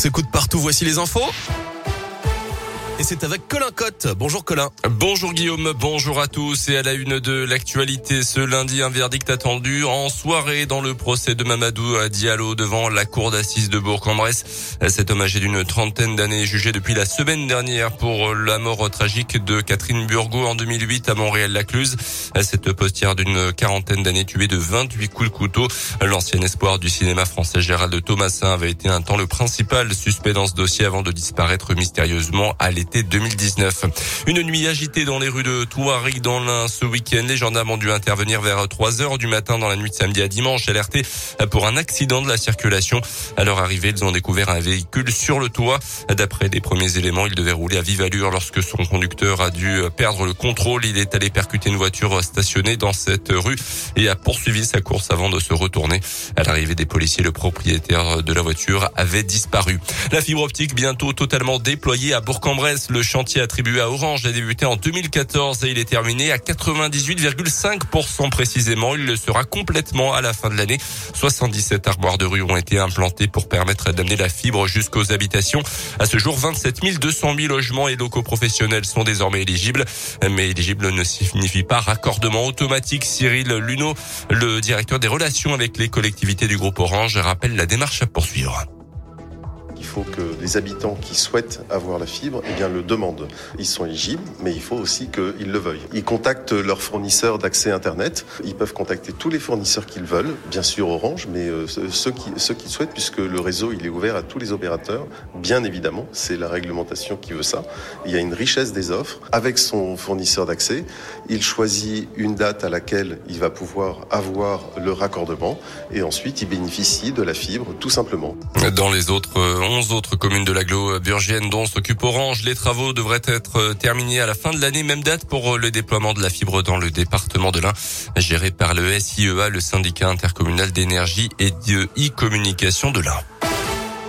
s'écoute partout. Voici les infos. Et c'est avec Colin Cotte. Bonjour Colin. Bonjour Guillaume, bonjour à tous. Et à la une de l'actualité, ce lundi, un verdict attendu en soirée dans le procès de Mamadou Diallo devant la cour d'assises de Bourg-en-Bresse. Cet homme âgé d'une trentaine d'années jugé depuis la semaine dernière pour la mort tragique de Catherine Burgot en 2008 à Montréal-Lacluse. Cette postière d'une quarantaine d'années tuée de 28 coups de couteau. L'ancien espoir du cinéma français Gérald Thomasin avait été un temps le principal suspect dans ce dossier avant de disparaître mystérieusement à l'été 2019. Une nuit agitée dans les rues de Touareg dans l'Ain ce week-end. Les gendarmes ont dû intervenir vers 3 heures du matin dans la nuit de samedi à dimanche, alertés pour un accident de la circulation. À leur arrivée, ils ont découvert un véhicule sur le toit. D'après les premiers éléments, il devait rouler à vive allure lorsque son conducteur a dû perdre le contrôle. Il est allé percuter une voiture stationnée dans cette rue et a poursuivi sa course avant de se retourner. À l'arrivée des policiers, le propriétaire de la voiture avait disparu. La fibre optique bientôt totalement déployée à Bourg-en-Bresse. Le chantier attribué à Orange a débuté en 2014 et il est terminé à 98,5% précisément. Il le sera complètement à la fin de l'année. 77 armoires de rue ont été implantées pour permettre d'amener la fibre jusqu'aux habitations. À ce jour, 27 200 000 logements et locaux professionnels sont désormais éligibles. Mais éligible ne signifie pas raccordement automatique. Cyril Luneau, le directeur des relations avec les collectivités du groupe Orange, rappelle la démarche à poursuivre faut que les habitants qui souhaitent avoir la fibre eh bien, le demandent. Ils sont éligibles, mais il faut aussi qu'ils le veuillent. Ils contactent leurs fournisseurs d'accès Internet. Ils peuvent contacter tous les fournisseurs qu'ils veulent, bien sûr Orange, mais euh, ceux, qui, ceux qui souhaitent, puisque le réseau il est ouvert à tous les opérateurs, bien évidemment, c'est la réglementation qui veut ça. Il y a une richesse des offres. Avec son fournisseur d'accès, il choisit une date à laquelle il va pouvoir avoir le raccordement et ensuite il bénéficie de la fibre tout simplement. Dans les autres 11 11 autres communes de l'agglo burgienne dont s'occupe Orange. Les travaux devraient être euh, terminés à la fin de l'année, même date pour euh, le déploiement de la fibre dans le département de l'Ain, géré par le SIEA, le syndicat intercommunal d'énergie et de e-communication de l'Ain.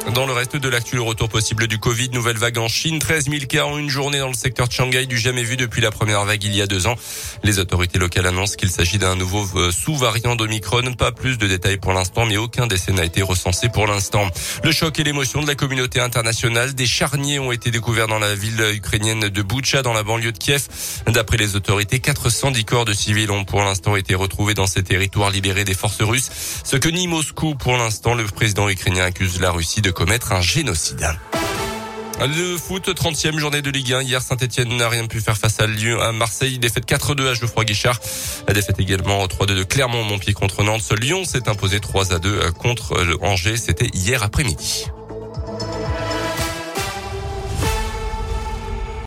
Dans le reste de l'actu, le retour possible du Covid, nouvelle vague en Chine, 13 000 cas en une journée dans le secteur de Shanghai, du jamais vu depuis la première vague il y a deux ans. Les autorités locales annoncent qu'il s'agit d'un nouveau euh, sous-variant d'Omicron. Pas plus de détails pour l'instant, mais aucun décès n'a été recensé pour l'instant. Le choc et l'émotion de la communauté internationale. Des charniers ont été découverts dans la ville ukrainienne de Boucha, dans la banlieue de Kiev. D'après les autorités, 410 corps de civils ont pour l'instant été retrouvés dans ces territoires libérés des forces russes. Ce que nie Moscou pour l'instant, le président ukrainien accuse la Russie de commettre un génocide. Le foot, 30e journée de Ligue 1. Hier, Saint-Etienne n'a rien pu faire face à Lyon, à Marseille. Défaite 4-2 à Geoffroy Guichard. La défaite également 3-2 de Clermont, Montpied contre Nantes. Lyon s'est imposé 3-2 contre le Angers. C'était hier après-midi.